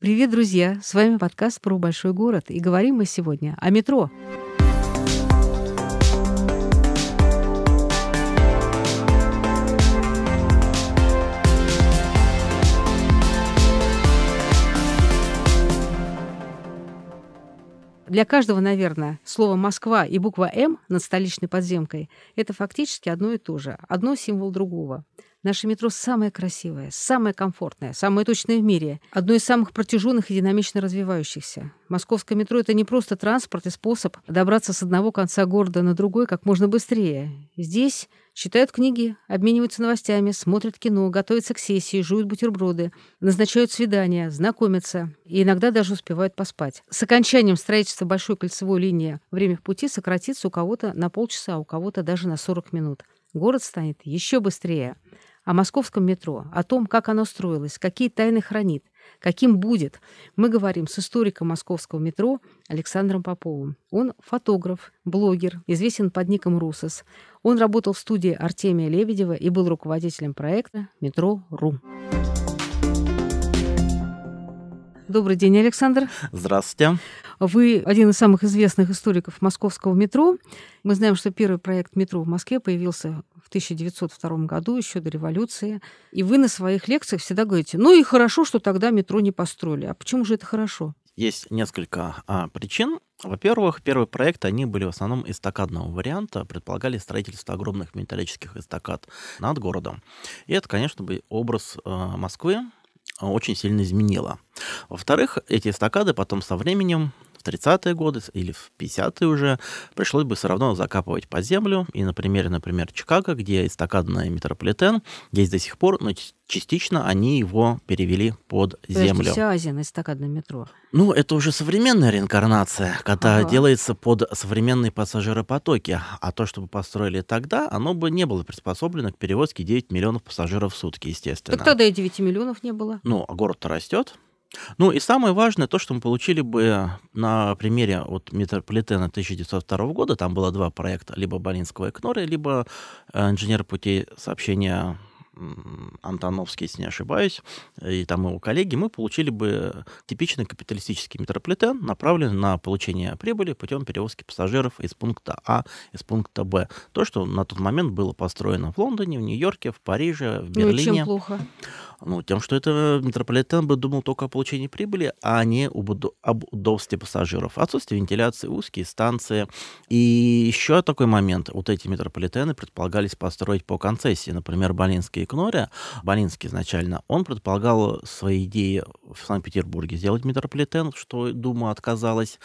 Привет, друзья! С вами подкаст про большой город. И говорим мы сегодня о метро. Для каждого, наверное, слово «Москва» и буква «М» над столичной подземкой — это фактически одно и то же, одно символ другого. Наше метро самое красивое, самое комфортное, самое точное в мире, одно из самых протяженных и динамично развивающихся. Московское метро — это не просто транспорт и способ добраться с одного конца города на другой как можно быстрее. Здесь читают книги, обмениваются новостями, смотрят кино, готовятся к сессии, жуют бутерброды, назначают свидания, знакомятся и иногда даже успевают поспать. С окончанием строительства большой кольцевой линии время в пути сократится у кого-то на полчаса, у кого-то даже на 40 минут. Город станет еще быстрее о московском метро, о том, как оно строилось, какие тайны хранит, каким будет, мы говорим с историком московского метро Александром Поповым. Он фотограф, блогер, известен под ником Русос. Он работал в студии Артемия Лебедева и был руководителем проекта «Метро.ру». Добрый день, Александр. Здравствуйте. Вы один из самых известных историков московского метро. Мы знаем, что первый проект метро в Москве появился в 1902 году, еще до революции. И вы на своих лекциях всегда говорите, ну и хорошо, что тогда метро не построили. А почему же это хорошо? Есть несколько а, причин. Во-первых, первый проект, они были в основном эстакадного варианта, предполагали строительство огромных металлических эстакад над городом. И это, конечно, бы образ а, Москвы, очень сильно изменила. Во-вторых, эти эстакады потом со временем в 30-е годы или в 50-е уже пришлось бы все равно закапывать под землю. И на примере, например, Чикаго, где эстакадный метрополитен, есть до сих пор, но частично они его перевели под землю. Подожди, вся Азия на эстакадном метро. Ну, это уже современная реинкарнация, когда ага. делается под современные пассажиропотоки. А то, что бы построили тогда, оно бы не было приспособлено к перевозке 9 миллионов пассажиров в сутки, естественно. Так тогда и 9 миллионов не было. Ну, а город-то растет. Ну и самое важное, то, что мы получили бы на примере вот метрополитена 1902 года, там было два проекта, либо Болинского Экнора, либо э, инженер путей сообщения Антоновский, если не ошибаюсь, и там его коллеги, мы получили бы типичный капиталистический метрополитен, направленный на получение прибыли путем перевозки пассажиров из пункта А из пункта Б. То, что на тот момент было построено в Лондоне, в Нью-Йорке, в Париже, в Берлине. Ну, чем плохо? Ну, тем, что это метрополитен бы думал только о получении прибыли, а не об, об удобстве пассажиров. Отсутствие вентиляции, узкие станции. И еще такой момент. Вот эти метрополитены предполагались построить по концессии. Например, Болинский и Кнория. Болинский изначально, он предполагал свои идеи в Санкт-Петербурге сделать метрополитен, что Дума отказалась.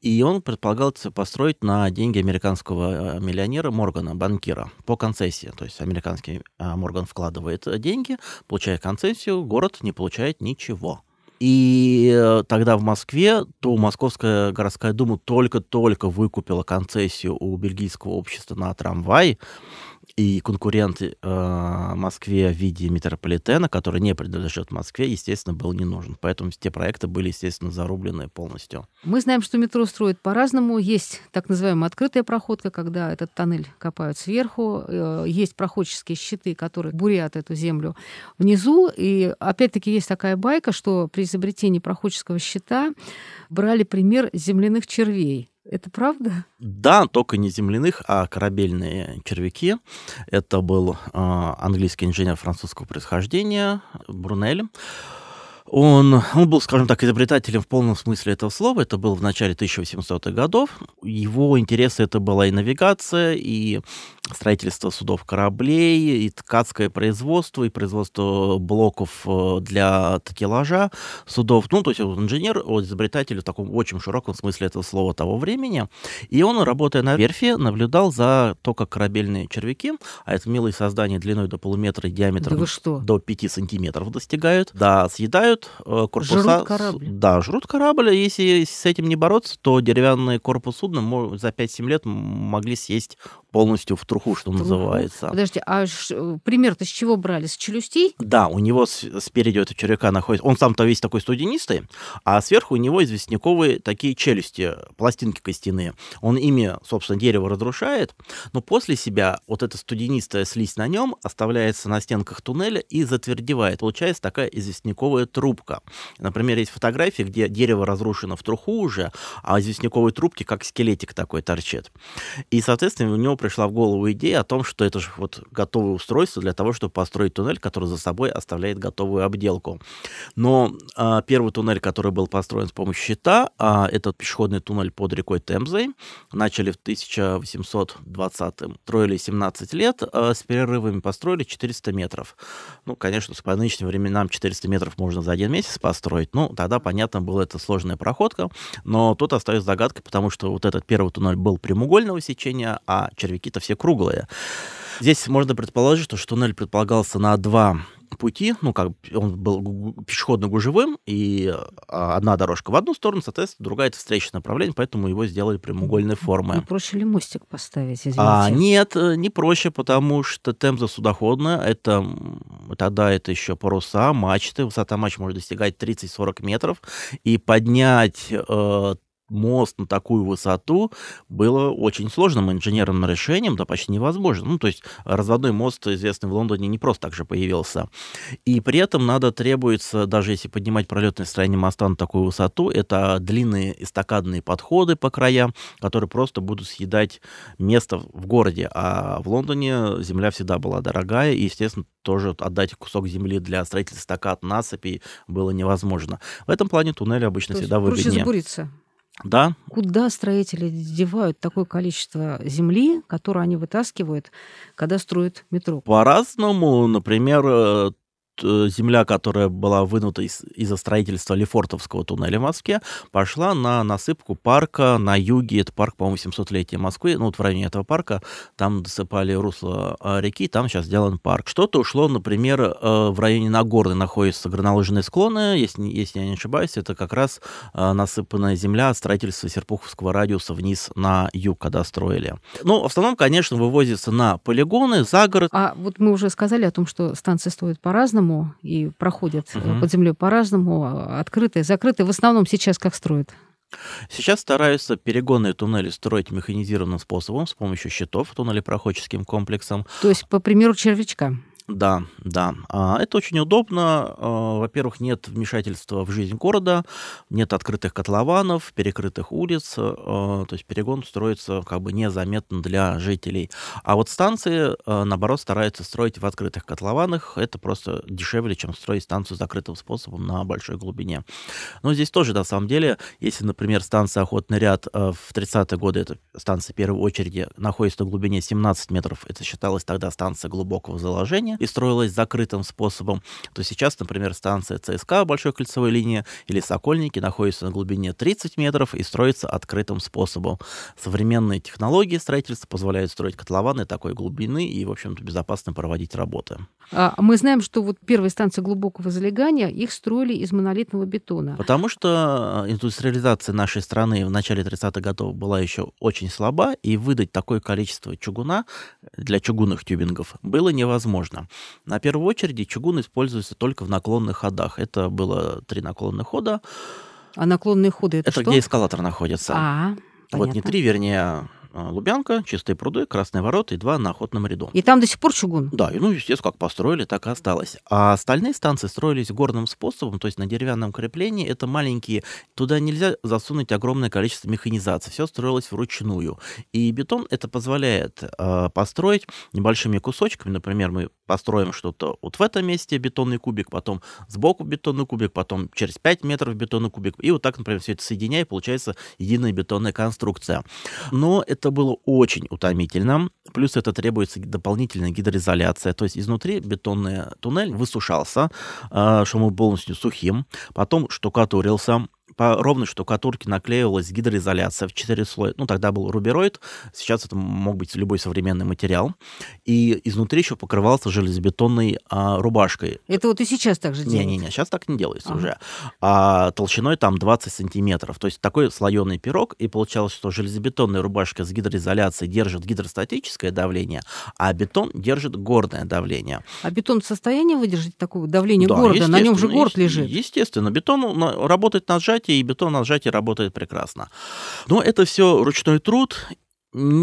И он предполагал построить на деньги американского э, миллионера Моргана, банкира, по концессии. То есть американский э, Морган вкладывает деньги, получая концессию, концессию, город не получает ничего. И э, тогда в Москве, то Московская городская дума только-только выкупила концессию у бельгийского общества на трамвай, и конкурент э, Москве в виде метрополитена, который не принадлежит Москве, естественно, был не нужен. Поэтому те проекты были, естественно, зарублены полностью. Мы знаем, что метро строят по-разному. Есть так называемая открытая проходка, когда этот тоннель копают сверху. Э, есть проходческие щиты, которые бурят эту землю внизу. И опять-таки есть такая байка, что при изобретении проходческого щита брали пример земляных червей это правда? Да, только не земляных, а корабельные червяки. Это был э, английский инженер французского происхождения Брунель. Он, он был, скажем так, изобретателем в полном смысле этого слова. Это было в начале 1800-х годов. Его интересы это была и навигация, и строительство судов кораблей, и ткацкое производство, и производство блоков э, для такелажа судов. Ну, то есть он инженер, он изобретатель в таком очень широком смысле этого слова того времени. И он, работая на верфи, наблюдал за то, как корабельные червяки, а это милые создания длиной до полуметра и диаметром да до 5 сантиметров достигают, да, съедают строят э, корпуса. Жрут корабль. Да, жрут корабль. Если с этим не бороться, то деревянный корпус судна за 5-7 лет могли съесть полностью в труху, что Труху. называется. Подожди, а ш- пример-то с чего брали? С челюстей? Да, у него спереди этого червяка находится... Он сам-то весь такой студенистый, а сверху у него известняковые такие челюсти, пластинки костяные. Он ими, собственно, дерево разрушает, но после себя вот эта студенистая слизь на нем оставляется на стенках туннеля и затвердевает. Получается такая известняковая трубка. Например, есть фотографии, где дерево разрушено в труху уже, а известняковой трубки как скелетик такой торчит. И, соответственно, у него пришла в голову идея о том, что это же вот готовое устройство для того, чтобы построить туннель, который за собой оставляет готовую обделку. Но а, первый туннель, который был построен с помощью щита, а, этот пешеходный туннель под рекой Темзой, начали в 1820-м, строили 17 лет, а, с перерывами построили 400 метров. Ну, конечно, по нынешним временам 400 метров можно за один месяц построить. Ну, тогда, понятно, была это сложная проходка, но тут остается загадкой, потому что вот этот первый туннель был прямоугольного сечения, а червяки-то все круглые. Здесь можно предположить, что туннель предполагался на два пути, ну, как он был гу- гу- пешеходно-гужевым, и а, одна дорожка в одну сторону, соответственно, другая это встречное направление, поэтому его сделали прямоугольной формы. проще ли мостик поставить, извините? А, нет, не проще, потому что Темза судоходная, это тогда это еще паруса, мачты, высота мачт может достигать 30-40 метров, и поднять э, мост на такую высоту было очень сложным инженерным решением, да почти невозможно. Ну, то есть разводной мост, известный в Лондоне, не просто так же появился. И при этом надо требуется, даже если поднимать пролетное строение моста на такую высоту, это длинные эстакадные подходы по краям, которые просто будут съедать место в городе. А в Лондоне земля всегда была дорогая, и, естественно, тоже отдать кусок земли для строительства эстакад, насыпей было невозможно. В этом плане туннели обычно То всегда проще выгоднее. Да, Куда строители девают такое количество земли, которое они вытаскивают, когда строят метро? По-разному, например, э, земля, которая была вынута из- из-за строительства Лефортовского туннеля в Москве, пошла на насыпку парка на юге. Это парк, по-моему, 700-летия Москвы. Ну, вот в районе этого парка там досыпали русло э, реки, там сейчас сделан парк. Что-то ушло, например, э, в районе Нагорной находятся горнолыжные склоны. Если, если я не ошибаюсь, это как раз э, насыпанная земля от строительства Серпуховского радиуса вниз на юг, когда строили. Ну, в основном, конечно, вывозится на полигоны, за город. А вот мы уже сказали о том, что станции строят по-разному и проходят Мгм. под землей по-разному, а, открытые, закрытые. В основном сейчас как строят? Сейчас стараются перегонные туннели строить механизированным способом с помощью щитов туннелепроходческим комплексом. То есть, по примеру червячка. Да, да. А, Это очень удобно. А, Во-первых, нет вмешательства в жизнь города, нет открытых котлованов, перекрытых улиц. а, То есть перегон строится как бы незаметно для жителей. А вот станции, наоборот, стараются строить в открытых котлованах. Это просто дешевле, чем строить станцию закрытым способом на большой глубине. Но здесь тоже, на самом деле, если, например, станция «Охотный ряд» в 30-е годы, это станция первой очереди, находится на глубине 17 метров, это считалось тогда станция глубокого заложения и строилась закрытым способом, то сейчас, например, станция ЦСКА большой кольцевой линии или Сокольники находятся на глубине 30 метров и строится открытым способом. Современные технологии строительства позволяют строить котлованы такой глубины и, в общем-то, безопасно проводить работы. А мы знаем, что вот первые станции глубокого залегания, их строили из монолитного бетона. Потому что э, индустриализация нашей страны в начале 30-х годов была еще очень слаба, и выдать такое количество чугуна для чугунных тюбингов было невозможно. На первой очереди чугун используется только в наклонных ходах. Это было три наклонных хода. А наклонные ходы это, Это что? где эскалатор находится. А, вот не понятно. три, вернее, Лубянка, Чистые пруды, Красные ворота и два на охотном ряду. И там до сих пор чугун. Да, и, ну, естественно, как построили, так и осталось. А остальные станции строились горным способом, то есть на деревянном креплении. Это маленькие, туда нельзя засунуть огромное количество механизации. Все строилось вручную. И бетон это позволяет э, построить небольшими кусочками. Например, мы построим что-то вот в этом месте бетонный кубик, потом сбоку бетонный кубик, потом через 5 метров бетонный кубик. И вот так, например, все это соединяя, получается единая бетонная конструкция. Но это было очень утомительно. Плюс это требуется дополнительная гидроизоляция. То есть изнутри бетонный туннель высушался, э, чтобы был полностью сухим. Потом штукатурился, по ровной штукатурке наклеивалась гидроизоляция в 4 слоя. Ну, тогда был рубероид, сейчас это мог быть любой современный материал. И изнутри еще покрывался железобетонной а, рубашкой. Это вот и сейчас так же делается? Не-не-не, сейчас так не делается ага. уже. А толщиной там 20 сантиметров. То есть такой слоеный пирог, и получалось, что железобетонная рубашка с гидроизоляцией держит гидростатическое давление, а бетон держит горное давление. А бетон в состоянии выдержать такое давление да, города? На нем же город лежит. Естественно, бетон работает на сжатии, и бетон на сжатии работает прекрасно. Но это все ручной труд,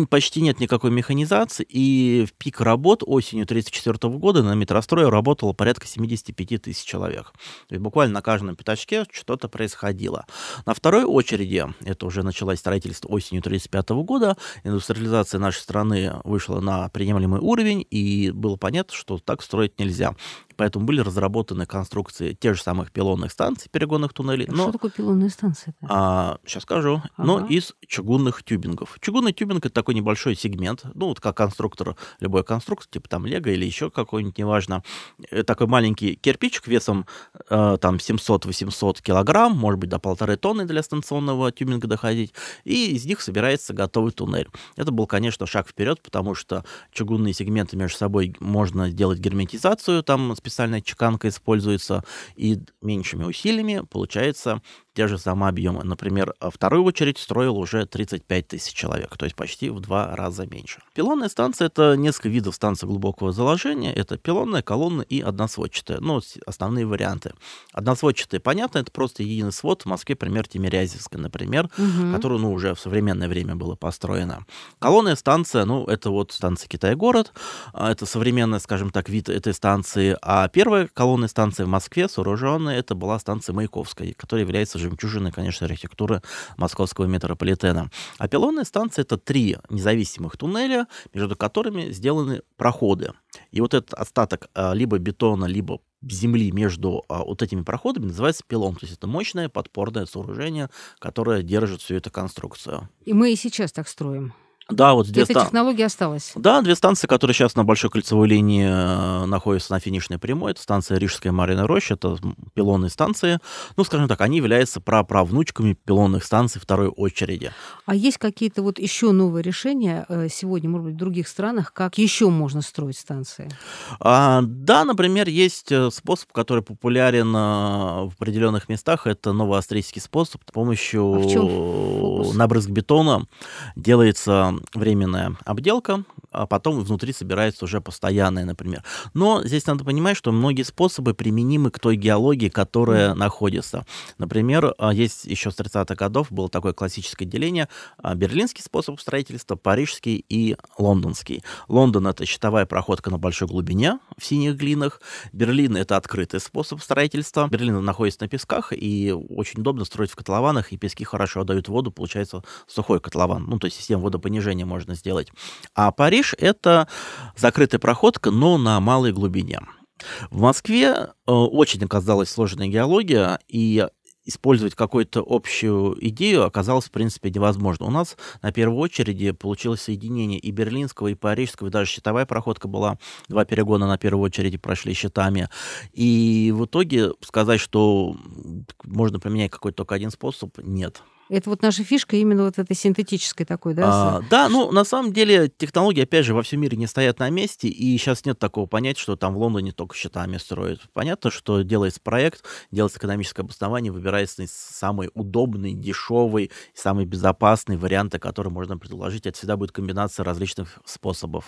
почти нет никакой механизации, и в пик работ осенью 1934 года на метрострое работало порядка 75 тысяч человек. То буквально на каждом пятачке что-то происходило. На второй очереди, это уже началось строительство осенью 1935 года, индустриализация нашей страны вышла на приемлемый уровень, и было понятно, что так строить нельзя. Поэтому были разработаны конструкции тех же самых пилонных станций, перегонных туннелей. А но, что такое пилонные станции? А, сейчас скажу. Ага. Но из чугунных тюбингов. Чугунный тюбинг — это такой небольшой сегмент, ну, вот как конструктор, любой конструктор, типа там Лего или еще какой-нибудь, неважно. Э, такой маленький кирпичик весом э, там 700-800 килограмм, может быть, до полторы тонны для станционного тюбинга доходить, и из них собирается готовый туннель. Это был, конечно, шаг вперед, потому что чугунные сегменты между собой можно делать герметизацию, там специальная чеканка используется, и меньшими усилиями получается те же самые объемы. Например, вторую очередь строил уже 35 тысяч человек, то есть почти в два раза меньше. Пилонная станция — это несколько видов станций глубокого заложения. Это пилонная, колонна и односводчатая. Ну, основные варианты. Односводчатая, понятно, это просто единый свод. В Москве пример Тимирязевска, например, угу. который, ну, уже в современное время было построено. Колонная станция, ну, это вот станция Китай-город. А, это современная, скажем так, вид этой станции. А первая колонная станция в Москве, сооруженная, это была станция Маяковская, которая является жемчужиной, конечно, архитектуры московского метрополитена. А пилонная станция — это три независимых туннеля, между которыми сделаны проходы. И вот этот остаток а, либо бетона, либо земли между а, вот этими проходами называется пилон. То есть это мощное подпорное сооружение, которое держит всю эту конструкцию. И мы и сейчас так строим. Да, вот две Эта стан... технология осталась. Да, две станции, которые сейчас на большой кольцевой линии э, находятся на финишной прямой. Это станция Рижская Марина Роща, это пилонные станции. Ну, скажем так, они являются праправнучками пилонных станций второй очереди. А есть какие-то вот еще новые решения э, сегодня, может быть, в других странах, как еще можно строить станции? А, да, например, есть э, способ, который популярен в определенных местах. Это новоавстрийский способ. С помощью а набрызг бетона делается временная обделка, а потом внутри собирается уже постоянная, например. Но здесь надо понимать, что многие способы применимы к той геологии, которая находится. Например, а, есть еще с 30-х годов было такое классическое деление а, берлинский способ строительства, парижский и лондонский. Лондон — это щитовая проходка на большой глубине в синих глинах. Берлин — это открытый способ строительства. Берлин находится на песках, и очень удобно строить в котлованах, и пески хорошо отдают воду, получается сухой котлован. Ну, то есть система водопонижения снижение можно сделать. А Париж — это закрытая проходка, но на малой глубине. В Москве э, очень оказалась сложная геология, и использовать какую-то общую идею оказалось, в принципе, невозможно. У нас на первой очереди получилось соединение и берлинского, и парижского, и даже щитовая проходка была. Два перегона на первой очереди прошли щитами. И в итоге сказать, что можно применять какой-то только один способ, нет. Это вот наша фишка именно вот этой синтетической такой, да? А, да, ну, на самом деле, технологии, опять же, во всем мире не стоят на месте, и сейчас нет такого понятия, что там в Лондоне только счетами строят. Понятно, что делается проект, делается экономическое обоснование, выбирается самый удобный, дешевый, самый безопасный вариант, который можно предложить. Это всегда будет комбинация различных способов.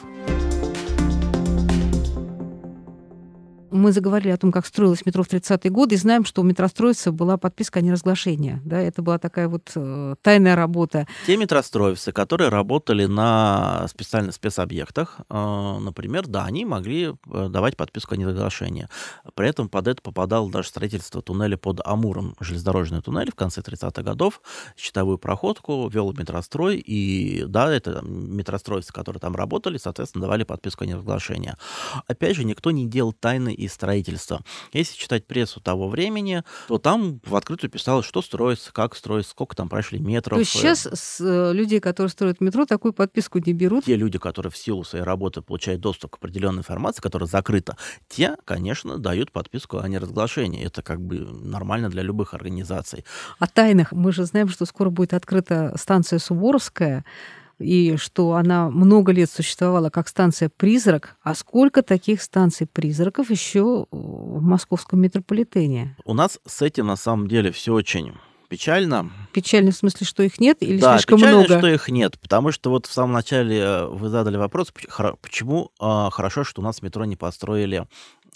Мы заговорили о том, как строилось метро в 30-е годы, и знаем, что у метростроевцев была подписка о неразглашении. Да, это была такая вот э, тайная работа. Те метростроевцы, которые работали на специальных спецобъектах, э, например, да, они могли э, давать подписку о неразглашении. При этом под это попадало даже строительство туннеля под Амуром, железнодорожный туннель в конце 30-х годов, щитовую проходку вел метрострой, и да, это метростроевцы, которые там работали, соответственно, давали подписку о неразглашении. Опять же, никто не делал тайны периодические строительства. Если читать прессу того времени, то там в открытую писалось, что строится, как строится, сколько там прошли метров. То есть сейчас с э, людей, которые строят метро, такую подписку не берут? Те люди, которые в силу своей работы получают доступ к определенной информации, которая закрыта, те, конечно, дают подписку о неразглашении. Это как бы нормально для любых организаций. О тайнах. Мы же знаем, что скоро будет открыта станция Суворовская, и что она много лет существовала как станция «Призрак», а сколько таких станций-призраков еще в московском метрополитене? У нас с этим на самом деле все очень печально. Печально в смысле, что их нет или да, слишком печально, много? что их нет, потому что вот в самом начале э, вы задали вопрос, почему э, хорошо, что у нас метро не построили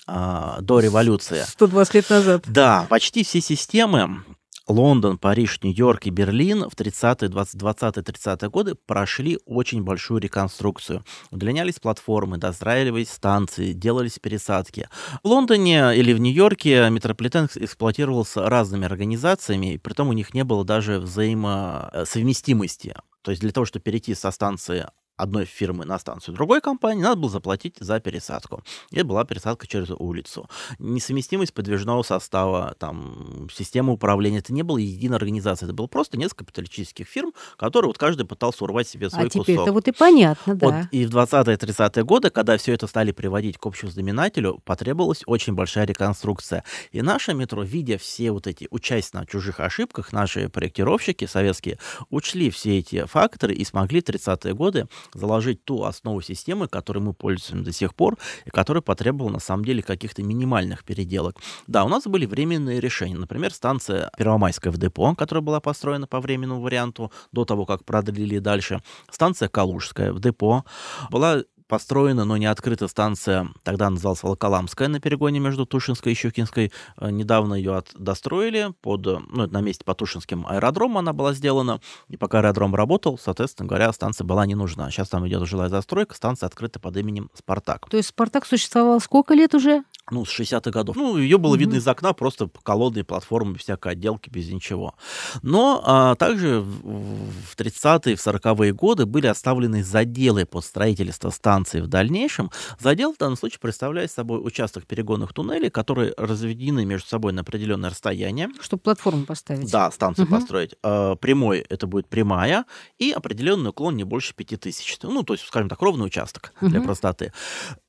э, до революции. 120 лет назад. Да, почти все системы Лондон, Париж, Нью-Йорк и Берлин в 30-е, 20-30-е годы прошли очень большую реконструкцию. Удлинялись платформы, достраивались станции, делались пересадки. В Лондоне или в Нью-Йорке метрополитен эксплуатировался разными организациями, и при том у них не было даже взаимосовместимости. То есть для того, чтобы перейти со станции одной фирмы на станцию другой компании, надо было заплатить за пересадку. И была пересадка через улицу. Несовместимость подвижного состава, там, системы управления, это не было единой организации, это было просто несколько капиталистических фирм, которые вот каждый пытался урвать себе свой а кусок. теперь это вот и понятно, да. Вот, и в 20-30-е годы, когда все это стали приводить к общему знаменателю, потребовалась очень большая реконструкция. И наше метро, видя все вот эти, участие на чужих ошибках, наши проектировщики советские учли все эти факторы и смогли в 30-е годы заложить ту основу системы, которой мы пользуемся до сих пор, и которая потребовала на самом деле каких-то минимальных переделок. Да, у нас были временные решения. Например, станция Первомайская в депо, которая была построена по временному варианту до того, как продлили дальше. Станция Калужская в депо. Была построена, но не открыта станция, тогда называлась Волоколамская, на перегоне между Тушинской и Щукинской. Э, недавно ее от, достроили под, ну, на месте по Тушинским аэродромом она была сделана. И пока аэродром работал, соответственно говоря, станция была не нужна. Сейчас там идет жилая застройка, станция открыта под именем «Спартак». То есть «Спартак» существовал сколько лет уже? ну, с 60-х годов. Ну, ее было mm-hmm. видно из окна, просто колодные платформы, всякой отделки, без ничего. Но а, также в 30-е, в 40-е годы были оставлены заделы под строительство станции в дальнейшем. Задел в данном случае представляет собой участок перегонных туннелей, которые разведены между собой на определенное расстояние. Чтобы платформу поставить. Да, станцию mm-hmm. построить. А, прямой это будет прямая, и определенный уклон не больше 5000. Ну, то есть, скажем так, ровный участок mm-hmm. для простоты.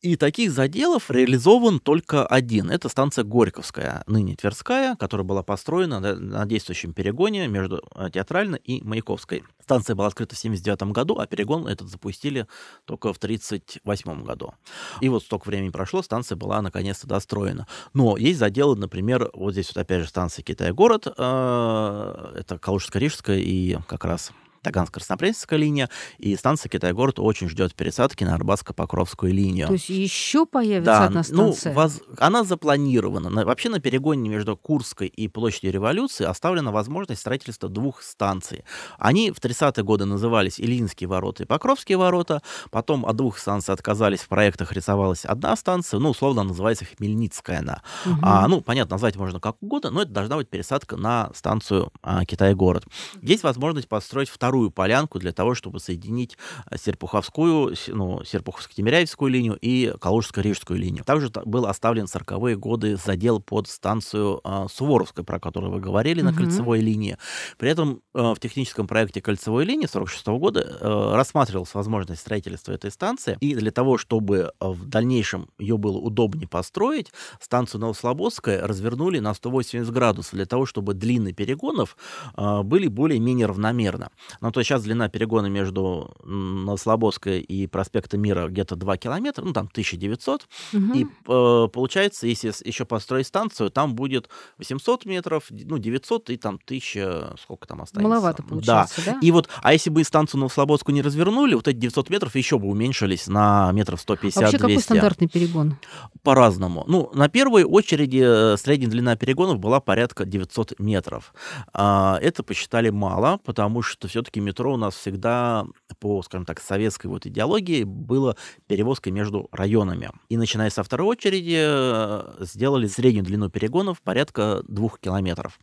И таких заделов реализован только один. Это станция Горьковская, ныне Тверская, которая была построена на действующем перегоне между э, Театральной и Маяковской. Станция была открыта в 1979 году, а перегон этот запустили только в 1938 году. И вот столько времени прошло, станция была наконец-то достроена. Но есть заделы, например, вот здесь вот опять же станция Китай-город, э, это Калужско-Рижская и как раз Таганско-Краснопресненская линия, и станция Китай-город очень ждет пересадки на Арбатско-Покровскую линию. То есть еще появится да, одна ну, станция? Ну, воз... она запланирована. На... Вообще на перегоне между Курской и Площадью Революции оставлена возможность строительства двух станций. Они в 30-е годы назывались Ильинские ворота и Покровские ворота, потом от двух станций отказались, в проектах рисовалась одна станция, ну, условно называется Хмельницкая она. Угу. А, ну, понятно, назвать можно как угодно, но это должна быть пересадка на станцию а, Китай-город. Есть возможность построить вторую вторую полянку для того, чтобы соединить э, Серпуховскую, ну, Серпуховско-Тимиряевскую линию и Калужско-Рижскую линию. Также был оставлен 40-е годы задел под станцию э, Суворовская, про которую вы говорили, угу. на кольцевой линии. При этом э, в техническом проекте кольцевой линии 46 -го года э, рассматривалась возможность строительства этой станции. И для того, чтобы э, в дальнейшем ее было удобнее построить, станцию Новослободская развернули на 180 градусов для того, чтобы длины перегонов э, были более-менее равномерно. Ну, то сейчас длина перегона между Новослободской и проспектом Мира где-то 2 километра, ну, там 1900. Угу. И э, получается, если еще построить станцию, там будет 800 метров, ну, 900 и там 1000, сколько там останется? Маловато получается, да? да? И вот, а если бы станцию Новослободскую не развернули, вот эти 900 метров еще бы уменьшились на метров 150-200. А вообще какой стандартный перегон? По-разному. Ну, на первой очереди э, средняя длина перегонов была порядка 900 метров. А, это посчитали мало, потому что все-таки все-таки метро у нас всегда по, скажем так, советской вот идеологии было перевозкой между районами. И начиная со второй очереди э, сделали среднюю длину перегонов порядка двух километров.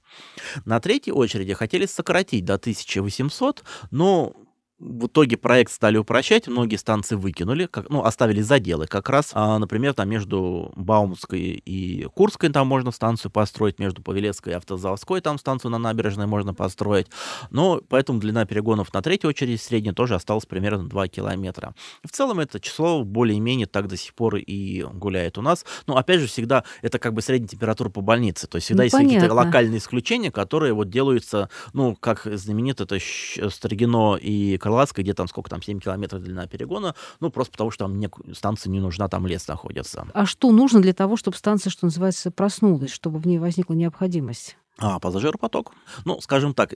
На третьей очереди хотели сократить до 1800, но в итоге проект стали упрощать, многие станции выкинули, как, ну, оставили заделы как раз. А, например, там между Баумской и Курской там можно станцию построить, между Павелецкой и Автозаводской там станцию на набережной можно построить. Но поэтому длина перегонов на третью очередь средняя тоже осталась примерно 2 километра. В целом это число более-менее так до сих пор и гуляет у нас. Но опять же, всегда это как бы средняя температура по больнице. То есть всегда ну, есть какие-то локальные исключения, которые вот делаются, ну, как знаменито это Строгино и Крылатская, где там сколько там, 7 километров длина перегона, ну, просто потому что там не, станция не нужна, там лес находится. А что нужно для того, чтобы станция, что называется, проснулась, чтобы в ней возникла необходимость? А, пассажиропоток. Ну, скажем так,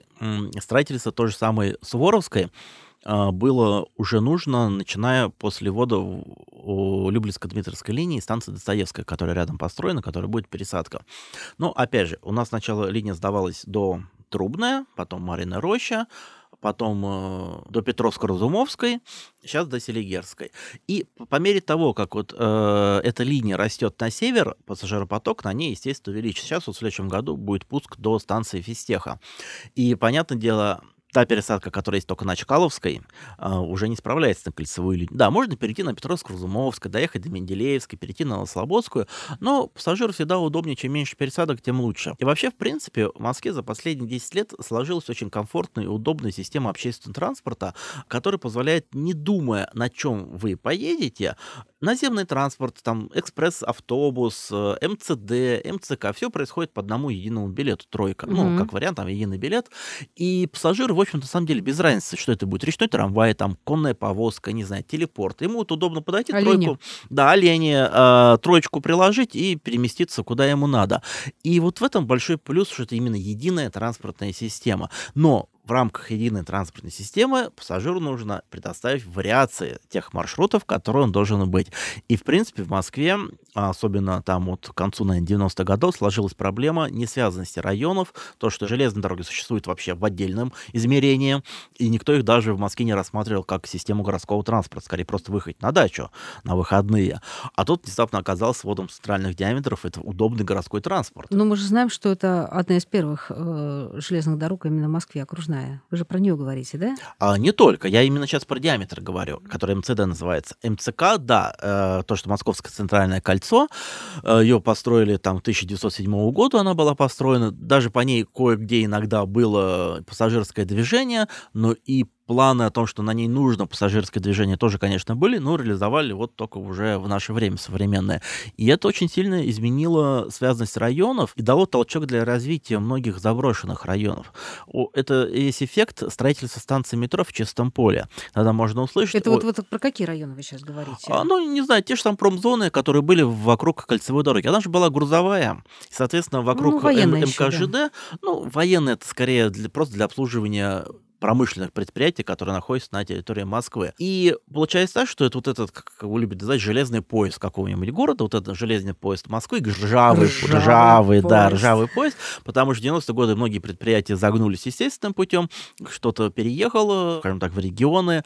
строительство то же самое Суворовской а, было уже нужно, начиная после ввода у Люблинско-Дмитровской линии станции Достоевская, которая рядом построена, которая будет пересадка. Но, опять же, у нас сначала линия сдавалась до Трубная, потом Марина Роща, потом э, до Петровско-Разумовской, сейчас до Селигерской. И по мере того, как вот э, эта линия растет на север, пассажиропоток на ней, естественно, увеличится. Сейчас вот в следующем году будет пуск до станции Фистеха. И, понятное дело, та пересадка, которая есть только на Чкаловской, а, уже не справляется на кольцевую линию. Да, можно перейти на Петровско-Разумовское, доехать до Менделеевской, перейти на Слободскую, но пассажиру всегда удобнее, чем меньше пересадок, тем лучше. И вообще, в принципе, в Москве за последние 10 лет сложилась очень комфортная и удобная система общественного транспорта, которая позволяет, не думая, на чем вы поедете, наземный транспорт, там, экспресс-автобус, э, МЦД, МЦК, все происходит по одному единому билету, тройка. Mm-hmm. Ну, как вариант, там, единый билет. И пассажиры, в общем-то, на самом деле, без разницы, что это будет. Речной трамвай, там, конная повозка, не знаю, телепорт. Ему вот удобно подойти, олени. тройку, да, олени, э, троечку приложить и переместиться куда ему надо. И вот в этом большой плюс, что это именно единая транспортная система. Но в рамках единой транспортной системы пассажиру нужно предоставить вариации тех маршрутов, которые он должен быть. И, в принципе, в Москве, особенно там вот к концу, наверное, 90-х годов, сложилась проблема несвязанности районов, то, что железные дороги существуют вообще в отдельном измерении, и никто их даже в Москве не рассматривал как систему городского транспорта, скорее просто выехать на дачу на выходные. А тут внезапно оказался водом центральных диаметров, это удобный городской транспорт. Но мы же знаем, что это одна из первых э, железных дорог именно в Москве, окружная. Вы же про нее говорите, да? А, не только. Я именно сейчас про диаметр говорю, который МЦД называется. МЦК, да, э, то, что Московское центральное кольцо, э, ее построили там в 1907 году, она была построена. Даже по ней кое-где иногда было пассажирское движение, но и планы о том, что на ней нужно пассажирское движение, тоже, конечно, были, но реализовали вот только уже в наше время современное. И это очень сильно изменило связанность районов и дало толчок для развития многих заброшенных районов. Это есть эффект строительства станции метро в чистом поле. Тогда можно услышать... Это вот, вот про какие районы вы сейчас говорите? А, ну, не знаю, те же там промзоны, которые были вокруг кольцевой дороги. Она же была грузовая. Соответственно, вокруг ну, МКЖД, еще, да. ну, военная это скорее для, просто для обслуживания промышленных предприятий, которые находятся на территории Москвы. И получается так, что это вот этот, как вы любите называть, железный поезд какого-нибудь города, вот этот железный поезд Москвы, ржавый, ржавый, ржавый да, ржавый поезд, потому что в 90-е годы многие предприятия загнулись естественным путем, что-то переехало, скажем так, в регионы,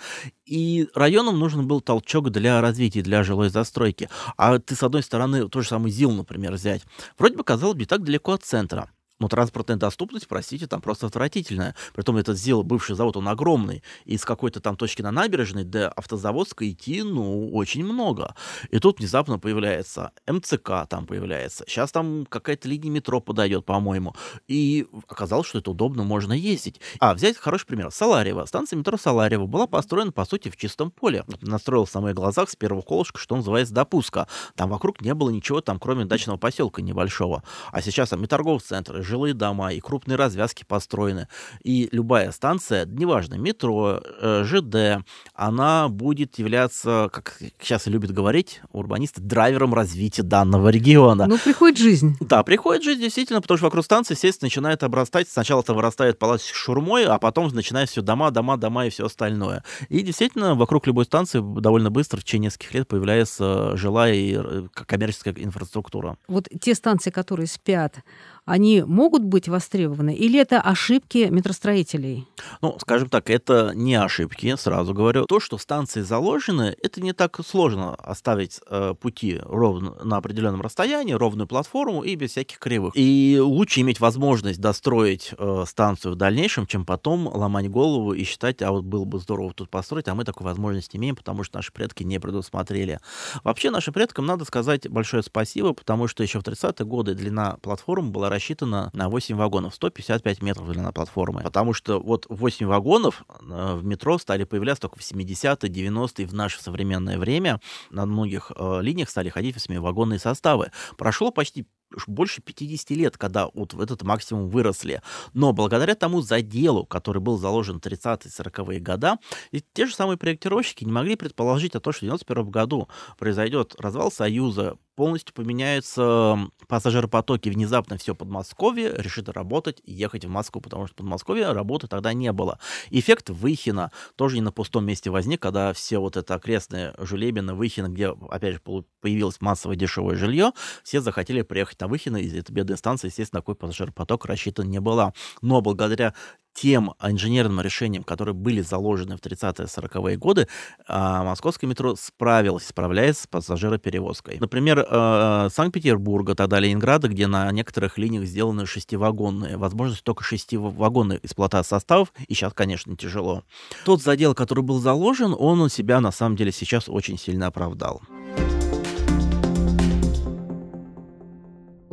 и районам нужен был толчок для развития, для жилой застройки. А ты, с одной стороны, тот же самый ЗИЛ, например, взять. Вроде бы казалось бы так далеко от центра. Но транспортная доступность, простите, там просто отвратительная. Притом этот ЗИЛ, бывший завод, он огромный. И с какой-то там точки на набережной до автозаводска идти, ну, очень много. И тут внезапно появляется МЦК там появляется. Сейчас там какая-то линия метро подойдет, по-моему. И оказалось, что это удобно, можно ездить. А, взять хороший пример. Саларева. Станция метро Саларева была построена, по сути, в чистом поле. Настроил в самых глазах с первого колышка, что называется, допуска. Там вокруг не было ничего, там, кроме дачного поселка небольшого. А сейчас там и торговый центр, и жилые дома, и крупные развязки построены. И любая станция, неважно, метро, э, ЖД, она будет являться, как сейчас любят говорить урбанисты, драйвером развития данного региона. Ну, приходит жизнь. Да, приходит жизнь, действительно, потому что вокруг станции, естественно, начинает обрастать. Сначала это вырастает палац шурмой, а потом начинает все дома, дома, дома и все остальное. И действительно, вокруг любой станции довольно быстро, в течение нескольких лет, появляется жилая и э, коммерческая инфраструктура. Вот те станции, которые спят, они могут быть востребованы? Или это ошибки метростроителей? Ну, скажем так, это не ошибки, сразу говорю. То, что станции заложены, это не так сложно оставить э, пути ровно на определенном расстоянии, ровную платформу и без всяких кривых. И лучше иметь возможность достроить э, станцию в дальнейшем, чем потом ломать голову и считать, а вот было бы здорово тут построить, а мы такой возможности имеем, потому что наши предки не предусмотрели. Вообще нашим предкам надо сказать большое спасибо, потому что еще в 30-е годы длина платформы была рассчитана на 8 вагонов, 155 метров длина платформы. Потому что вот 8 вагонов э, в метро стали появляться только в 70-е, 90-е, в наше современное время. На многих э, линиях стали ходить 8-вагонные составы. Прошло почти больше 50 лет, когда вот в этот максимум выросли. Но благодаря тому заделу, который был заложен в 30-40-е года, и те же самые проектировщики не могли предположить о том, что в 91 году произойдет развал Союза, полностью поменяются пассажиропотоки, внезапно все Подмосковье решит работать и ехать в Москву, потому что в Подмосковье работы тогда не было. Эффект Выхина тоже не на пустом месте возник, когда все вот это окрестное Жулебино, Выхино, где, опять же, появилось массовое дешевое жилье, все захотели приехать на Выхино, и эта бедная станция, естественно, такой пассажиропоток рассчитан не была. Но благодаря тем инженерным решениям, которые были заложены в 30-40-е годы, а, московское метро справилось, справляется с пассажироперевозкой. Например, э, Санкт-Петербурга, тогда Ленинграда, где на некоторых линиях сделаны шестивагонные, возможность только шестивагонной эксплуатации составов, и сейчас, конечно, тяжело. Тот задел, который был заложен, он себя на самом деле сейчас очень сильно оправдал.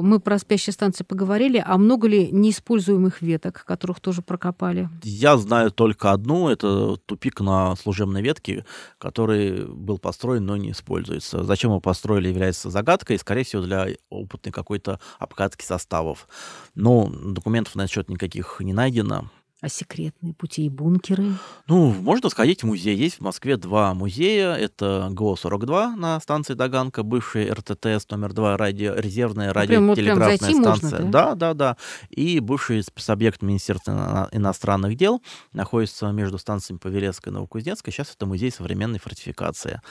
Мы про спящие станции поговорили, а много ли неиспользуемых веток, которых тоже прокопали? Я знаю только одну, это тупик на служебной ветке, который был построен, но не используется. Зачем его построили, является загадкой, скорее всего, для опытной какой-то обкатки составов. Но документов на счет никаких не найдено. А секретные пути и бункеры? Ну, можно сходить в музей. Есть в Москве два музея. Это ГО-42 на станции Таганка, бывший РТТС номер 2, радио, резервная ну, радиотелеграфная станция. Можно, да? да, да, да. И бывший спецобъект Министерства иностранных дел находится между станциями Павелецкой и Новокузнецкой. Сейчас это музей современной фортификации.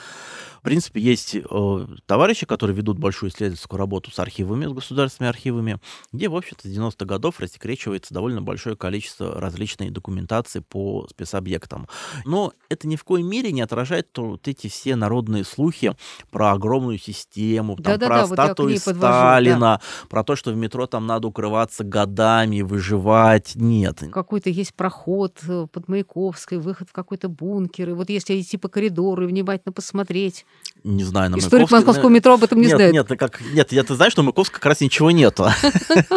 В принципе, есть э, товарищи, которые ведут большую исследовательскую работу с архивами, с государственными архивами, где, в общем-то, с 90-х годов рассекречивается довольно большое количество различной документации по спецобъектам. Но это ни в коей мере не отражает вот эти все народные слухи про огромную систему, там, да, про да, статуи вот Сталина, да. про то, что в метро там надо укрываться годами, выживать. Нет. Какой-то есть проход э, под Маяковской, выход в какой-то бункер. И вот если идти по коридору и внимательно посмотреть, не знаю, на Историк Маяковской... московского метро об этом не нет, знает. Нет, как, нет, я ты знаешь, что на Маяковской как раз ничего нету.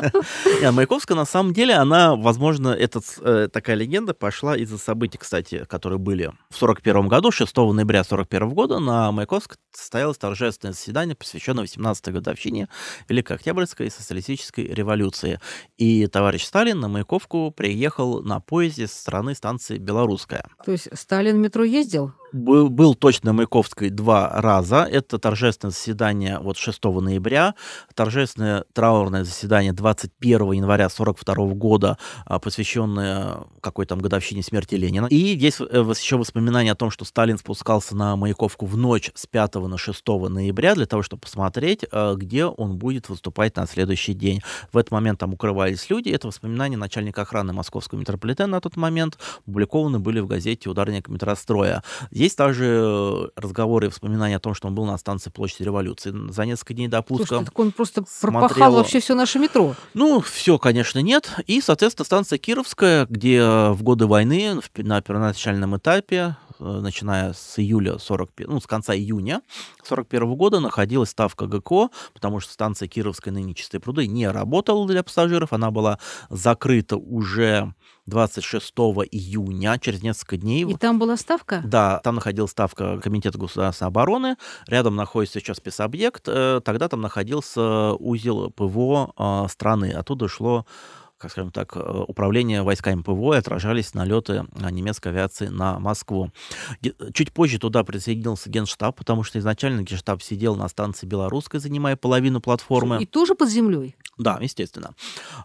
Нет, Маяковская, на самом деле, она, возможно, этот, э, такая легенда пошла из-за событий, кстати, которые были в 41 году, 6 ноября 41 года на Маяковской состоялось торжественное заседание, посвященное 18-й годовщине Великой Октябрьской социалистической революции. И товарищ Сталин на Маяковку приехал на поезде со стороны станции Белорусская. То есть Сталин в метро ездил? Был, был точно Маяковской два раза. Это торжественное заседание вот 6 ноября, торжественное траурное заседание 21 января 42 года, а, посвященное какой там годовщине смерти Ленина. И есть э, еще воспоминание о том, что Сталин спускался на Маяковку в ночь с 5 на 6 ноября для того, чтобы посмотреть, а, где он будет выступать на следующий день. В этот момент там укрывались люди. Это воспоминания начальника охраны московского метрополитена на тот момент опубликованы были в газете «Ударник метростроя». Есть также э, разговоры и воспоминания о том, что он был на станции Площади Революции за несколько дней до пуска. Слушай, так он просто смотрел... пропахал вообще все наше метро. Ну, все, конечно, нет. И, соответственно, станция Кировская, где в годы войны на первоначальном этапе э, начиная с июля 40, ну, с конца июня 41 года находилась ставка ГКО, потому что станция Кировская ныне Чистые пруды не работала для пассажиров, она была закрыта уже 26 июня, через несколько дней. И там была ставка? Да, там находилась ставка Комитета государственной обороны, рядом находится сейчас спецобъект, э, тогда там находился узел ПВО э, страны, оттуда шло как скажем так, э, управление войсками ПВО и отражались налеты немецкой авиации на Москву. Чуть позже туда присоединился Генштаб, потому что изначально Генштаб сидел на станции Белорусской, занимая половину платформы. И тоже под землей? Да, естественно.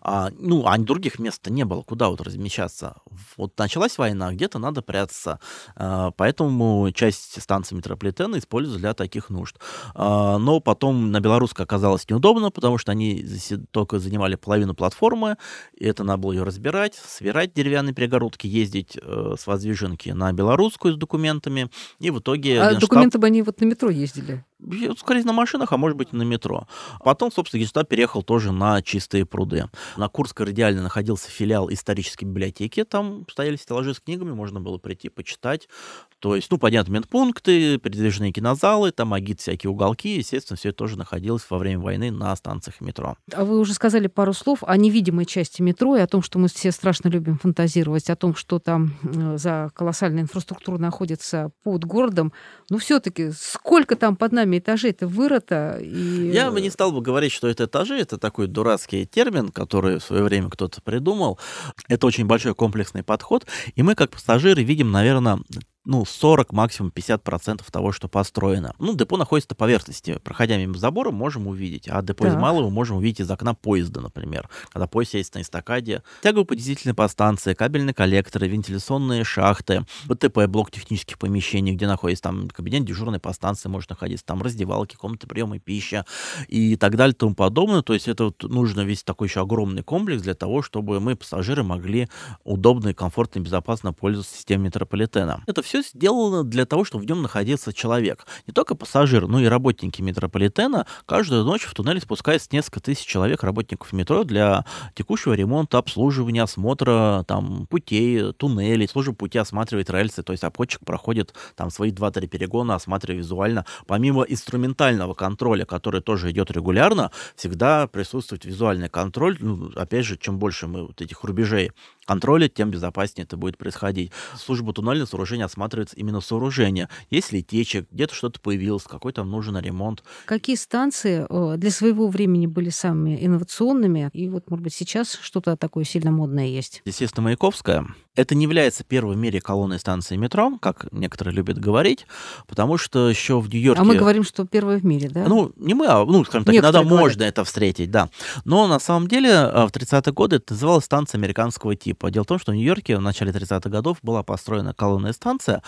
А, ну, а других мест не было, куда вот размещаться. Вот началась война, где-то надо прятаться. А, поэтому часть станции метрополитена используют для таких нужд. А, но потом на белорусской оказалось неудобно, потому что они только занимали половину платформы, и это надо было ее разбирать, собирать деревянные перегородки, ездить э, с воздвиженки на белорусскую с документами, и в итоге... А документы бы они вот на метро ездили? скорее на машинах, а может быть и на метро. Потом, собственно, Генштаб переехал тоже на чистые пруды. На Курской радиально находился филиал исторической библиотеки, там стояли стеллажи с книгами, можно было прийти почитать. То есть, ну, понятно, медпункты, передвижные кинозалы, там агит, всякие уголки. Естественно, все это тоже находилось во время войны на станциях метро. А вы уже сказали пару слов о невидимой части метро и о том, что мы все страшно любим фантазировать, о том, что там э, за колоссальной инфраструктурой находится под городом. Но все таки сколько там под нами этажей-то вырыто? И... Я бы не стал бы говорить, что это этажи. Это такой дурацкий термин, который в свое время кто-то придумал. Это очень большой комплексный подход. И мы, как пассажиры, видим, наверное, ну, 40, максимум 50% того, что построено. Ну, депо находится на поверхности. Проходя мимо забора, можем увидеть. А депо так. из малого можем увидеть из окна поезда, например. Когда поезд есть на эстакаде. Тягово-подизительные подстанции, кабельные коллекторы, вентиляционные шахты, БТП, блок технических помещений, где находится там кабинет дежурной подстанции, может находиться, там раздевалки, комнаты приема пищи и так далее и тому подобное. То есть это вот нужно весь такой еще огромный комплекс для того, чтобы мы, пассажиры, могли удобно и комфортно и безопасно пользоваться системой метрополитена. Это все все сделано для того, чтобы в нем находился человек. Не только пассажир, но и работники метрополитена. Каждую ночь в туннеле спускается несколько тысяч человек, работников метро, для текущего ремонта, обслуживания, осмотра там, путей, туннелей. Служба пути осматривает рельсы, то есть обходчик проходит там свои 2-3 перегона, осматривая визуально. Помимо инструментального контроля, который тоже идет регулярно, всегда присутствует визуальный контроль. Ну, опять же, чем больше мы вот этих рубежей контроля, тем безопаснее это будет происходить. Служба туннельных сооружений осматривается именно сооружение. Есть ли течи, где-то что-то появилось, какой там нужен ремонт. Какие станции э, для своего времени были самыми инновационными? И вот, может быть, сейчас что-то такое сильно модное есть? Естественно, Маяковская. Это не является первой в мире колонной станции метро, как некоторые любят говорить, потому что еще в Нью-Йорке... А мы говорим, что первая в мире, да? Ну, не мы, а, ну, скажем так, некоторые иногда говорят. можно это встретить, да. Но на самом деле э, в 30-е годы это называлась станция американского типа. Дело в том, что в Нью-Йорке в начале 30-х годов была построена колонная станция,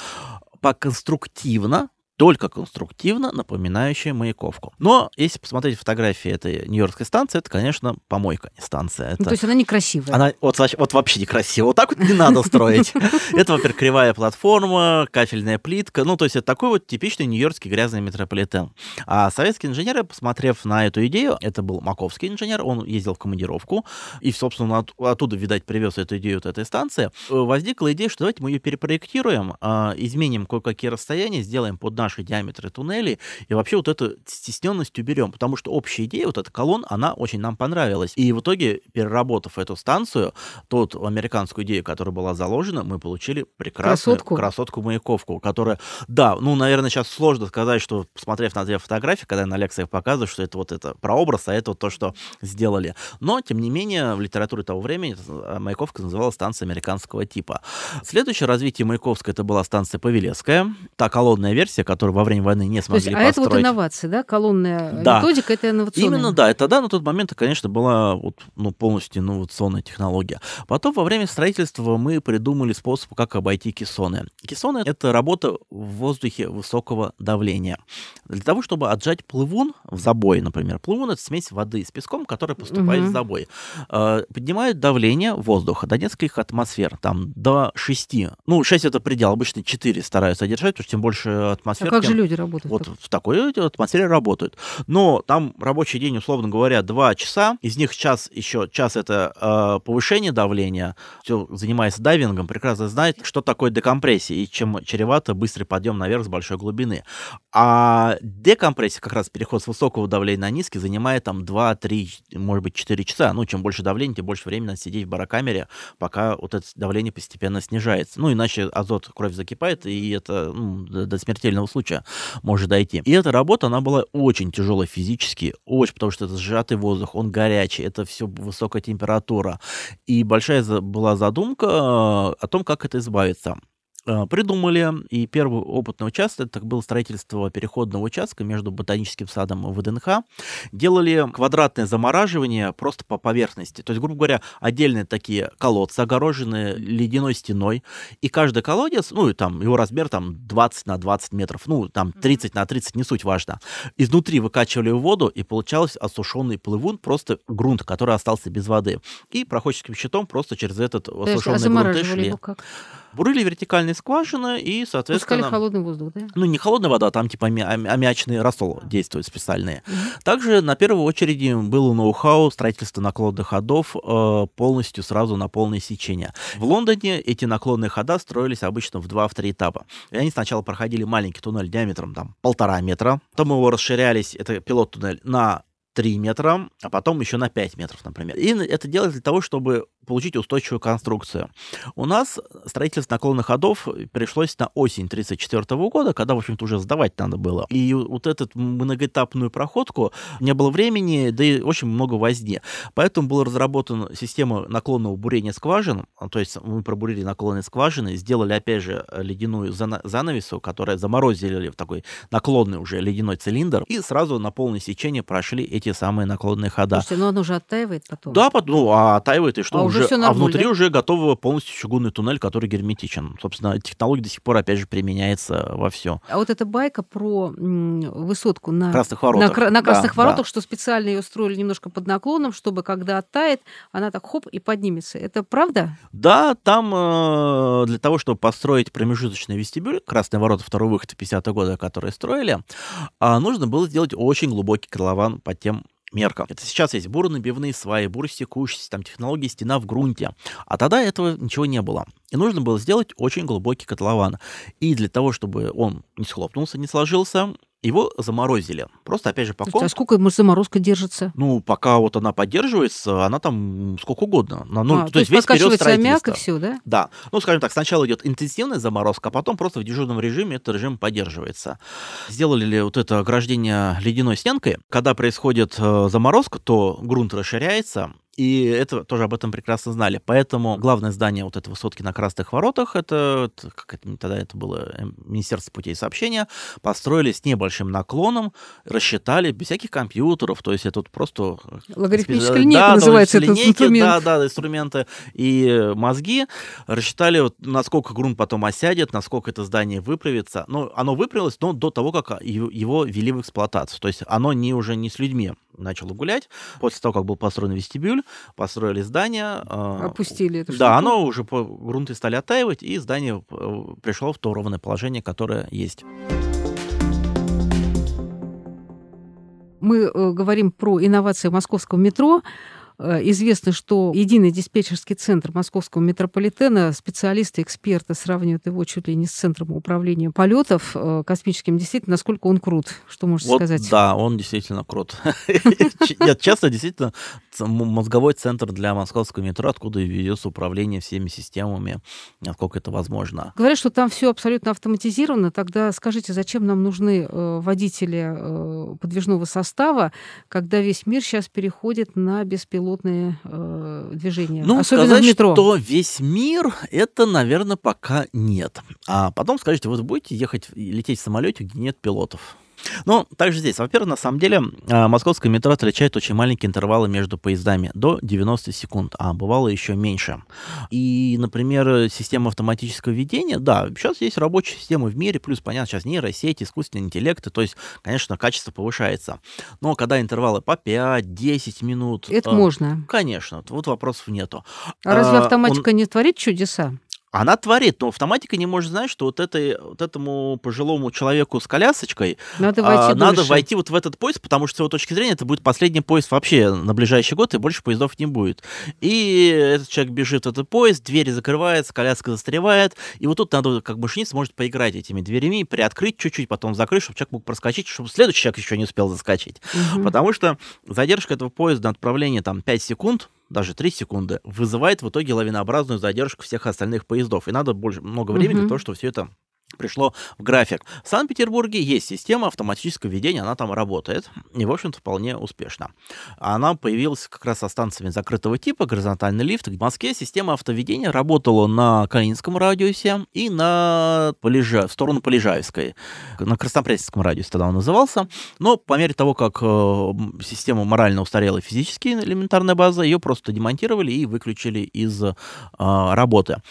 по конструктивно только конструктивно напоминающая Маяковку. Но если посмотреть фотографии этой Нью-Йоркской станции, это, конечно, помойка, не станция. Это... Ну, то есть она некрасивая. Она вот, вот вообще некрасивая. Вот так вот не надо строить. Это, во-первых, кривая платформа, кафельная плитка. Ну, то есть это такой вот типичный нью-йоркский грязный метрополитен. А советские инженеры, посмотрев на эту идею, это был маковский инженер, он ездил в командировку, и, собственно, от, оттуда, видать, привез эту идею вот этой станции, возникла идея, что давайте мы ее перепроектируем, а, изменим кое-какие расстояния, сделаем под наши диаметры туннелей, и вообще вот эту стесненность уберем, потому что общая идея, вот эта колонн, она очень нам понравилась. И в итоге, переработав эту станцию, тот американскую идею, которая была заложена, мы получили прекрасную красотку, красотку маяковку, которая, да, ну, наверное, сейчас сложно сказать, что, посмотрев на две фотографии, когда я на лекциях показываю, что это вот это прообраз, а это вот то, что сделали. Но, тем не менее, в литературе того времени Маяковка называлась станция американского типа. Следующее развитие Маяковской это была станция Павелецкая, та колонная версия, которую во время войны не смогли То есть, построить. А это вот инновация, да? Колонная да. методика, это инновационная? Именно, да. Это да, на тот момент, конечно, была вот, ну, полностью инновационная технология. Потом во время строительства мы придумали способ, как обойти кессоны. Кессоны — это работа в воздухе высокого давления. Для того, чтобы отжать плывун в забой, например, плывун — это смесь воды с песком, которая поступает угу. в забой, э, поднимает давление воздуха до нескольких атмосфер, там, до 6. Ну, 6 — это предел, обычно 4 стараются держать, потому что тем больше атмосфер, а как же люди работают? Вот так? в такой атмосфере работают. Но там рабочий день, условно говоря, 2 часа, из них час еще, час это э, повышение давления, все занимается дайвингом, прекрасно знает, что такое декомпрессия и чем чревато быстрый подъем наверх с большой глубины. А декомпрессия, как раз переход с высокого давления на низкий, занимает там 2, 3, может быть, 4 часа. Ну, чем больше давления, тем больше времени надо сидеть в барокамере, пока вот это давление постепенно снижается. Ну, иначе азот, кровь закипает, и это ну, до смертельного случая может дойти. И эта работа, она была очень тяжелая физически, очень, потому что это сжатый воздух, он горячий, это все высокая температура. И большая была задумка э, о том, как это избавиться. Э, придумали, и первый опытный участок, это был строительство переходного участка между ботаническим садом и ВДНХ. Делали квадратное замораживание просто по поверхности. То есть, грубо говоря, отдельные такие колодцы, огороженные ледяной стеной, и каждый колодец, ну, и там его размер там 20 на 20 метров, ну, там 30 на 30, не суть важно. Изнутри выкачивали воду, и получалось осушенный плывун, просто грунт, который остался без воды. И проходческим щитом просто через этот осушенный грунт шли. его как? Бурыли вертикальные скважины и, соответственно... Пускали холодный воздух, да? Ну, не холодная вода, там типа аммиачный рассол действует специальные. Mm-hmm. Также на первой очереди было ноу-хау строительства наклонных ходов э, полностью сразу на полное сечение. В Лондоне эти наклонные хода строились обычно в 2-3 этапа. И они сначала проходили маленький туннель диаметром там полтора метра, потом его расширялись, это пилот-туннель, на 3 метра, а потом еще на 5 метров, например. И это делать для того, чтобы получить устойчивую конструкцию. У нас строительство наклонных ходов пришлось на осень 1934 года, когда, в общем-то, уже сдавать надо было. И вот эту многоэтапную проходку не было времени, да и очень много возни. Поэтому была разработана система наклонного бурения скважин, то есть мы пробурили наклонные скважины, сделали, опять же, ледяную занавесу, которая заморозили в такой наклонный уже ледяной цилиндр, и сразу на полное сечение прошли эти самые наклонные хода. Слушайте, но оно уже оттаивает потом? Да, ну, а оттаивает, и что? А уже, а внутри уже готов полностью чугунный туннель, который герметичен. Собственно, технология до сих пор, опять же, применяется во все. А вот эта байка про высотку на красных воротах, на, на красных да, воротах, да. что специально ее строили немножко под наклоном, чтобы когда оттает, она так хоп и поднимется. Это правда? Да, там э, для того, чтобы построить промежуточный вестибюль, красные ворота второй выход 50-го года, которые строили, э, нужно было сделать очень глубокий котлован под тем мерка. Это сейчас есть буронабивные сваи, буростекущие, там технологии стена в грунте. А тогда этого ничего не было. И нужно было сделать очень глубокий котлован. И для того, чтобы он не схлопнулся, не сложился, его заморозили. Просто, опять же, по ком... А сколько заморозка держится? Ну, пока вот она поддерживается, она там сколько угодно. Ну, а, то, то есть весь период строительства. и все, да? Да. Ну, скажем так, сначала идет интенсивная заморозка, а потом просто в дежурном режиме этот режим поддерживается. Сделали ли вот это ограждение ледяной стенкой? Когда происходит э, заморозка, то грунт расширяется, и это тоже об этом прекрасно знали. Поэтому главное здание вот этой высотки на Красных Воротах, это, как это тогда это было эм, Министерство путей сообщения, построили с небольшим наклоном, рассчитали без всяких компьютеров, то есть это вот просто... Э, Логарифмическая линейка да, называется этот линейки, инструмент. Да, да, инструменты и мозги. Рассчитали, вот, насколько грунт потом осядет, насколько это здание выправится. Ну, оно выправилось, но до того, как его ввели в эксплуатацию. То есть оно не уже не с людьми начало гулять. После того, как был построен вестибюль, построили здание. А, Опустили это Да, оно уже по грунты стали оттаивать, и здание э, пришло в то ровное положение, которое есть. Мы э, говорим про инновации московского метро. Э, известно, что единый диспетчерский центр московского метрополитена, специалисты, эксперты сравнивают его чуть ли не с центром управления полетов э, космическим. Действительно, насколько он крут? Что можете вот, сказать? Да, он действительно крут. Нет, честно, действительно, мозговой центр для московского метро, откуда ведется управление всеми системами, насколько это возможно. Говорят, что там все абсолютно автоматизировано. Тогда скажите, зачем нам нужны э, водители подвижного состава, когда весь мир сейчас переходит на беспилотные беспилотные э, движения, ну, особенно сказать, в метро. что весь мир, это, наверное, пока нет. А потом скажете, вы будете ехать, лететь в самолете, где нет пилотов. Ну, также здесь, во-первых, на самом деле, а, московское метро отличает очень маленькие интервалы между поездами, до 90 секунд, а бывало еще меньше. И, например, система автоматического ведения, да, сейчас есть рабочая система в мире, плюс, понятно, сейчас нейросети, искусственный интеллект, то есть, конечно, качество повышается. Но когда интервалы по 5-10 минут... Это э, можно. Конечно, вот вопросов нету. А разве а, автоматика он... не творит чудеса? Она творит, но автоматика не может знать, что вот, этой, вот этому пожилому человеку с колясочкой надо войти, а, надо войти вот в этот поезд, потому что с его точки зрения это будет последний поезд вообще на ближайший год, и больше поездов не будет. И этот человек бежит в этот поезд, двери закрываются, коляска застревает, и вот тут надо, как машинист, может поиграть этими дверями, приоткрыть чуть-чуть, потом закрыть, чтобы человек мог проскочить, чтобы следующий человек еще не успел заскочить. Угу. Потому что задержка этого поезда на отправление там 5 секунд, даже 3 секунды, вызывает в итоге лавинообразную задержку всех остальных поездов. И надо больше, много времени угу. для того, чтобы все это пришло в график. В Санкт-Петербурге есть система автоматического ведения, она там работает, и, в общем-то, вполне успешно. Она появилась как раз со станциями закрытого типа, горизонтальный лифт. В Москве система автоведения работала на Калининском радиусе и на Полежа... в сторону Полежаевской, на Краснопресненском радиусе тогда он назывался. Но по мере того, как э, система морально устарела физически, элементарная база, ее просто демонтировали и выключили из э, работы.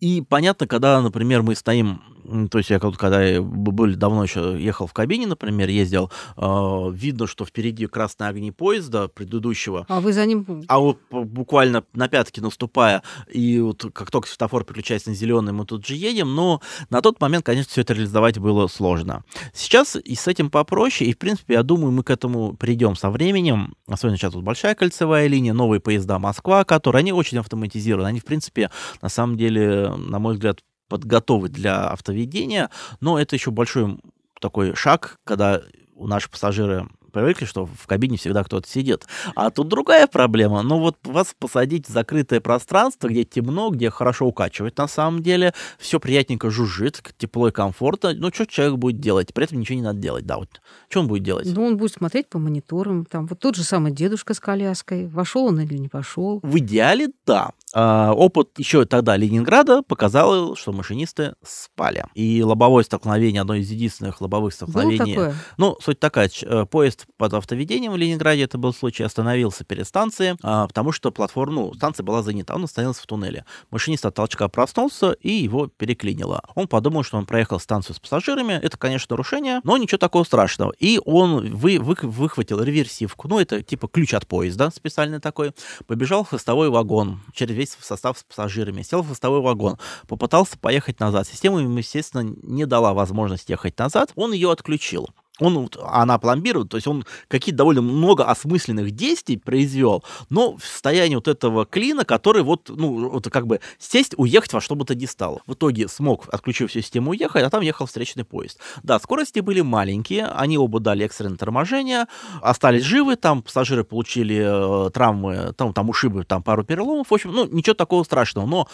И понятно, когда, например, мы стоим то есть я когда были давно еще ехал в кабине, например, ездил, э, видно, что впереди красные огни поезда предыдущего. А вы за ним? А вот буквально на пятки наступая, и вот как только светофор переключается на зеленый, мы тут же едем, но на тот момент, конечно, все это реализовать было сложно. Сейчас и с этим попроще, и, в принципе, я думаю, мы к этому придем со временем, особенно сейчас вот большая кольцевая линия, новые поезда Москва, которые, они очень автоматизированы, они, в принципе, на самом деле, на мой взгляд, подготовы для автоведения, но это еще большой такой шаг, когда у наших пассажиры привыкли, что в кабине всегда кто-то сидит. А тут другая проблема. Ну вот вас посадить в закрытое пространство, где темно, где хорошо укачивать на самом деле, все приятненько жужжит, тепло и комфортно. Ну что человек будет делать? При этом ничего не надо делать. Да, вот. Что он будет делать? Ну он будет смотреть по мониторам. Там вот тот же самый дедушка с коляской. Вошел он или не пошел? В идеале, да. А, опыт еще тогда Ленинграда показал, что машинисты спали. И лобовое столкновение, одно из единственных лобовых столкновений. Было такое? Ну, суть такая, э, поезд под автоведением в Ленинграде, это был случай, остановился перед станцией, а, потому что платформа, ну, станция была занята, он остановился в туннеле. Машинист от толчка проснулся и его переклинило. Он подумал, что он проехал станцию с пассажирами. Это, конечно, нарушение, но ничего такого страшного. И он вы, вы, выхватил реверсивку, ну, это типа ключ от поезда специальный такой, побежал в хвостовой вагон через весь состав с пассажирами, сел в хвостовой вагон, попытался поехать назад. Система ему, естественно, не дала возможность ехать назад, он ее отключил он, она пломбирует, то есть он какие-то довольно много осмысленных действий произвел, но в состоянии вот этого клина, который вот, ну, вот как бы сесть, уехать во что бы то ни стало. В итоге смог, отключив всю систему, уехать, а там ехал встречный поезд. Да, скорости были маленькие, они оба дали экстренное торможение, остались живы, там пассажиры получили э, травмы, там, там ушибы, там пару переломов, в общем, ну, ничего такого страшного, но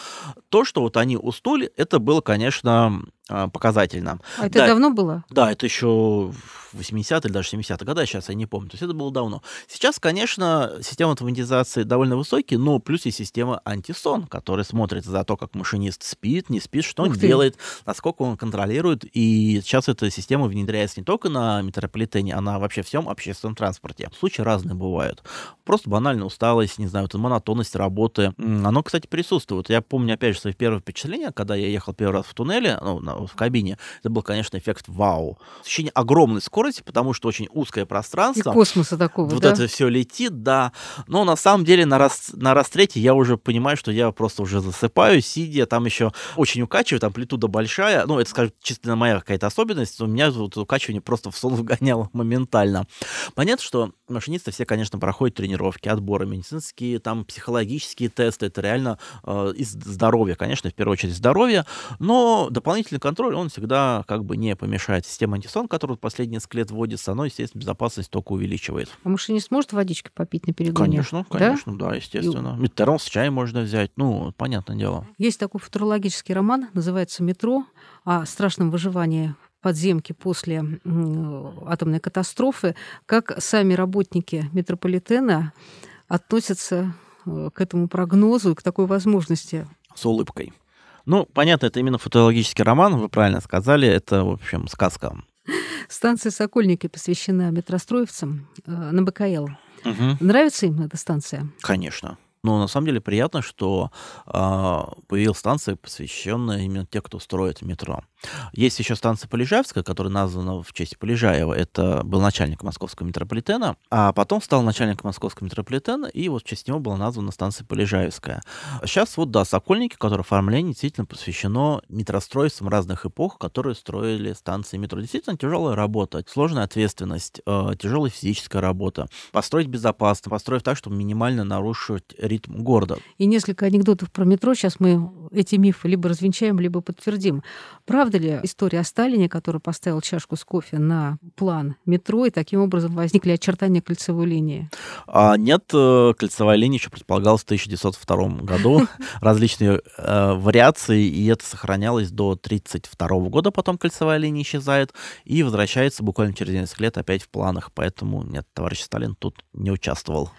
то, что вот они уснули, это было, конечно, а, показательно. А это да, давно было? Да, это еще 80-е или даже 70-е годы, сейчас я не помню. То есть это было давно. Сейчас, конечно, система автоматизации довольно высокие, но плюс и система антисон, которая смотрит за то, как машинист спит, не спит, что Ух он ты. делает, насколько он контролирует. И сейчас эта система внедряется не только на метрополитене, а на вообще всем общественном транспорте. Случаи разные бывают. Просто банальная усталость, не знаю, вот монотонность работы. Оно, кстати, присутствует. Я помню, опять же, свои первые впечатления, когда я ехал первый раз в туннеле, ну, в кабине. Это был, конечно, эффект вау. Ощущение огромной скорости, потому что очень узкое пространство. И космоса такого, Вот да? это все летит, да. Но на самом деле на, рас, на растрете я уже понимаю, что я просто уже засыпаю, сидя, там еще очень укачивает, амплитуда большая. Ну, это, скажем, чисто моя какая-то особенность. У меня вот укачивание просто в сон вгоняло моментально. Понятно, что машинисты все, конечно, проходят тренировки, отборы медицинские, там психологические тесты. Это реально э, из здоровья, конечно, в первую очередь здоровье. Но дополнительный контроль, он всегда как бы не помешает. Система антисон, которая последние несколько лет вводится, она, естественно, безопасность только увеличивает. А машинист может водички попить на перегоне? Конечно, конечно, да, да естественно. И... Термос, чай можно взять, ну, понятное дело. Есть такой футурологический роман, называется «Метро», о страшном выживании подземки после атомной катастрофы, как сами работники метрополитена относятся э, к этому прогнозу и к такой возможности. С улыбкой. Ну, понятно, это именно фотологический роман, вы правильно сказали, это, в общем, сказка. Станция «Сокольники» посвящена метростроевцам э, на БКЛ. Угу. Нравится им эта станция? Конечно. Но на самом деле приятно, что э, появилась станция, посвященная именно тех, кто строит метро. Есть еще станция Полежаевская, которая названа в честь Полежаева. Это был начальник московского метрополитена, а потом стал начальником московского метрополитена, и вот в честь него была названа станция Полежаевская. Сейчас вот, да, Сокольники, которое оформление действительно посвящено метростроицам разных эпох, которые строили станции метро. Действительно тяжелая работа, сложная ответственность, э, тяжелая физическая работа. Построить безопасно, построить так, чтобы минимально нарушить ритм города. И несколько анекдотов про метро. Сейчас мы эти мифы либо развенчаем, либо подтвердим. Правда ли история о Сталине, который поставил чашку с кофе на план метро, и таким образом возникли очертания кольцевой линии? А нет, э, кольцевая линия еще предполагалась в 1902 году. Различные э, вариации, и это сохранялось до 1932 года. Потом кольцевая линия исчезает и возвращается буквально через несколько лет опять в планах. Поэтому нет, товарищ Сталин тут не участвовал.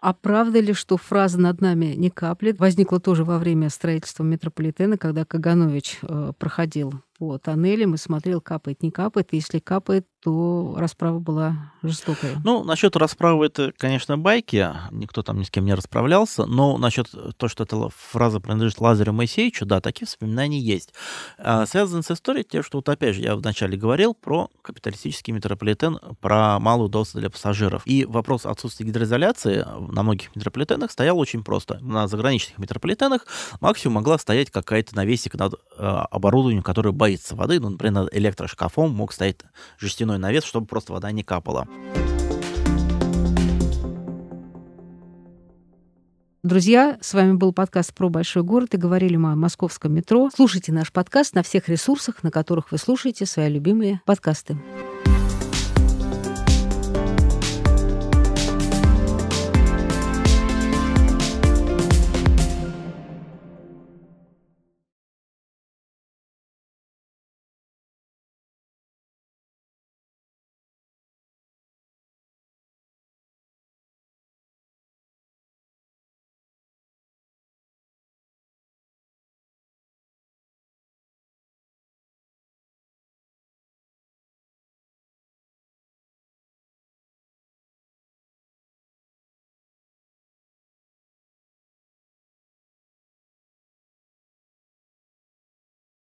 А правда ли, что фраза «над нами не каплет» возникла тоже во время строительства метрополитена, когда Каганович э, проходил по тоннелям и смотрел, капает, не капает. Если капает, то расправа была жестокая. Ну, насчет расправы это, конечно, байки. Никто там ни с кем не расправлялся. Но насчет то, что эта фраза принадлежит Лазарю Моисеевичу, да, такие воспоминания есть. А, связано с историей тем, что вот опять же я вначале говорил про капиталистический метрополитен, про малую удобство для пассажиров. И вопрос отсутствия гидроизоляции на многих метрополитенах стоял очень просто. На заграничных метрополитенах максимум могла стоять какая-то навесик над э, оборудованием, которое боится воды. Ну, например, над электрошкафом мог стоять жестяной навес, чтобы просто вода не капала. Друзья, с вами был подкаст про большой город и говорили мы о московском метро. Слушайте наш подкаст на всех ресурсах, на которых вы слушаете свои любимые подкасты.